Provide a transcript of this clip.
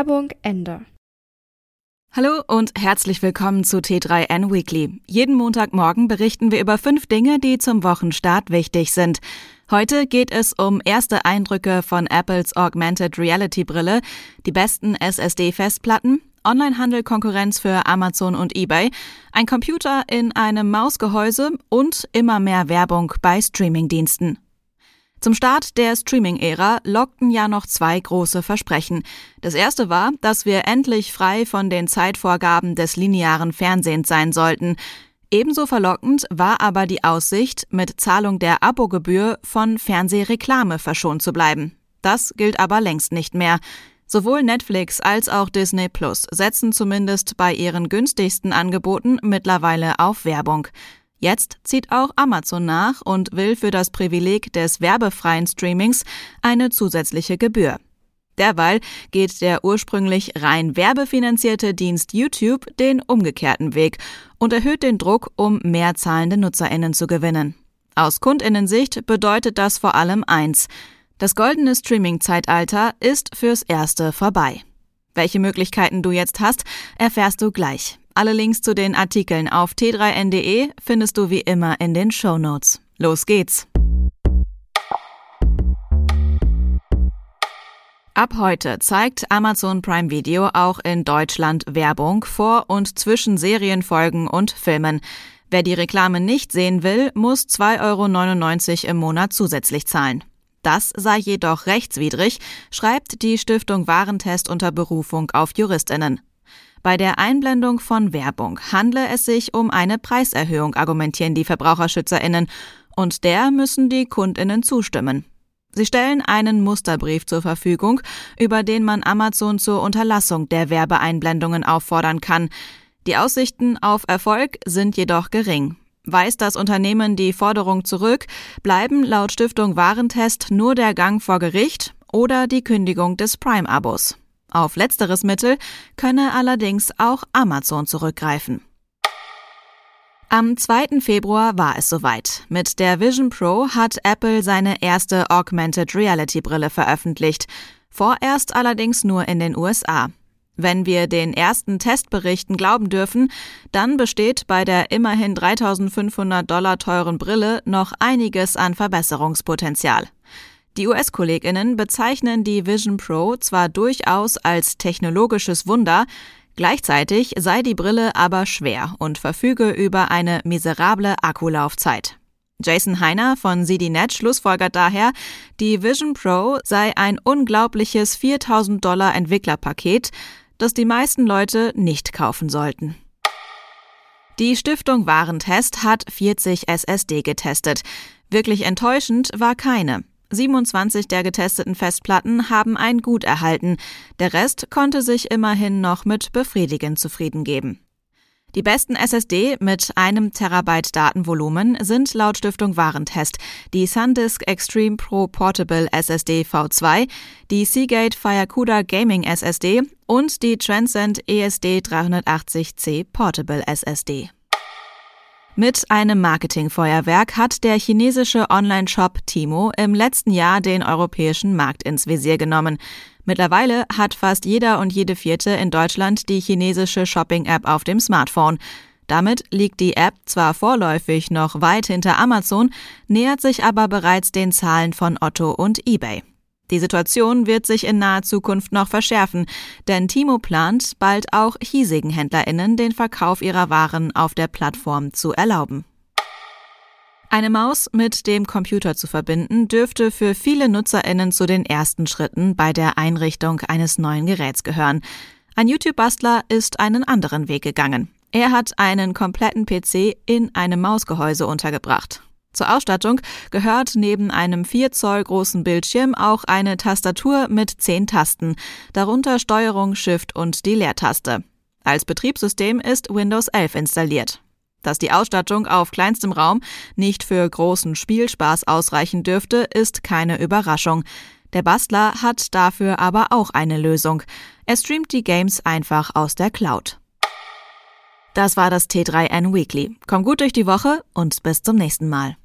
Werbung Ende. Hallo und herzlich willkommen zu T3N Weekly. Jeden Montagmorgen berichten wir über fünf Dinge, die zum Wochenstart wichtig sind. Heute geht es um erste Eindrücke von Apples Augmented Reality Brille, die besten SSD-Festplatten, Onlinehandel-Konkurrenz für Amazon und eBay, ein Computer in einem Mausgehäuse und immer mehr Werbung bei Streamingdiensten. Zum Start der Streaming-Ära lockten ja noch zwei große Versprechen. Das erste war, dass wir endlich frei von den Zeitvorgaben des linearen Fernsehens sein sollten. Ebenso verlockend war aber die Aussicht, mit Zahlung der Abogebühr von Fernsehreklame verschont zu bleiben. Das gilt aber längst nicht mehr. Sowohl Netflix als auch Disney Plus setzen zumindest bei ihren günstigsten Angeboten mittlerweile auf Werbung. Jetzt zieht auch Amazon nach und will für das Privileg des werbefreien Streamings eine zusätzliche Gebühr. Derweil geht der ursprünglich rein werbefinanzierte Dienst YouTube den umgekehrten Weg und erhöht den Druck, um mehr zahlende Nutzerinnen zu gewinnen. Aus Kundinnensicht bedeutet das vor allem eins. Das goldene Streaming-Zeitalter ist fürs Erste vorbei. Welche Möglichkeiten du jetzt hast, erfährst du gleich. Alle Links zu den Artikeln auf t3n.de findest du wie immer in den Show Notes. Los geht's! Ab heute zeigt Amazon Prime Video auch in Deutschland Werbung vor und zwischen Serienfolgen und Filmen. Wer die Reklame nicht sehen will, muss 2,99 Euro im Monat zusätzlich zahlen. Das sei jedoch rechtswidrig, schreibt die Stiftung Warentest unter Berufung auf Juristinnen. Bei der Einblendung von Werbung handle es sich um eine Preiserhöhung, argumentieren die Verbraucherschützerinnen, und der müssen die Kundinnen zustimmen. Sie stellen einen Musterbrief zur Verfügung, über den man Amazon zur Unterlassung der Werbeeinblendungen auffordern kann. Die Aussichten auf Erfolg sind jedoch gering. Weist das Unternehmen die Forderung zurück, bleiben laut Stiftung Warentest nur der Gang vor Gericht oder die Kündigung des Prime-Abos. Auf letzteres Mittel könne allerdings auch Amazon zurückgreifen. Am 2. Februar war es soweit. Mit der Vision Pro hat Apple seine erste Augmented Reality Brille veröffentlicht. Vorerst allerdings nur in den USA. Wenn wir den ersten Testberichten glauben dürfen, dann besteht bei der immerhin 3500 Dollar teuren Brille noch einiges an Verbesserungspotenzial. Die US-Kolleginnen bezeichnen die Vision Pro zwar durchaus als technologisches Wunder, gleichzeitig sei die Brille aber schwer und verfüge über eine miserable Akkulaufzeit. Jason Heiner von ZDNet schlussfolgert daher, die Vision Pro sei ein unglaubliches 4000 Dollar Entwicklerpaket, das die meisten Leute nicht kaufen sollten. Die Stiftung Warentest hat 40 SSD getestet. Wirklich enttäuschend war keine. 27 der getesteten Festplatten haben ein Gut erhalten, der Rest konnte sich immerhin noch mit befriedigend zufrieden geben. Die besten SSD mit einem Terabyte Datenvolumen sind laut Stiftung Warentest die SanDisk Extreme Pro Portable SSD V2, die Seagate Firecuda Gaming SSD und die Transcend ESD 380C Portable SSD. Mit einem Marketingfeuerwerk hat der chinesische Online-Shop Timo im letzten Jahr den europäischen Markt ins Visier genommen. Mittlerweile hat fast jeder und jede vierte in Deutschland die chinesische Shopping-App auf dem Smartphone. Damit liegt die App zwar vorläufig noch weit hinter Amazon, nähert sich aber bereits den Zahlen von Otto und eBay. Die Situation wird sich in naher Zukunft noch verschärfen, denn Timo plant, bald auch hiesigen HändlerInnen den Verkauf ihrer Waren auf der Plattform zu erlauben. Eine Maus mit dem Computer zu verbinden, dürfte für viele Nutzerinnen zu den ersten Schritten bei der Einrichtung eines neuen Geräts gehören. Ein YouTube-Bastler ist einen anderen Weg gegangen. Er hat einen kompletten PC in einem Mausgehäuse untergebracht. Zur Ausstattung gehört neben einem 4 Zoll großen Bildschirm auch eine Tastatur mit 10 Tasten, darunter Steuerung, Shift und die Leertaste. Als Betriebssystem ist Windows 11 installiert. Dass die Ausstattung auf kleinstem Raum nicht für großen Spielspaß ausreichen dürfte, ist keine Überraschung. Der Bastler hat dafür aber auch eine Lösung. Er streamt die Games einfach aus der Cloud. Das war das T3N Weekly. Komm gut durch die Woche und bis zum nächsten Mal.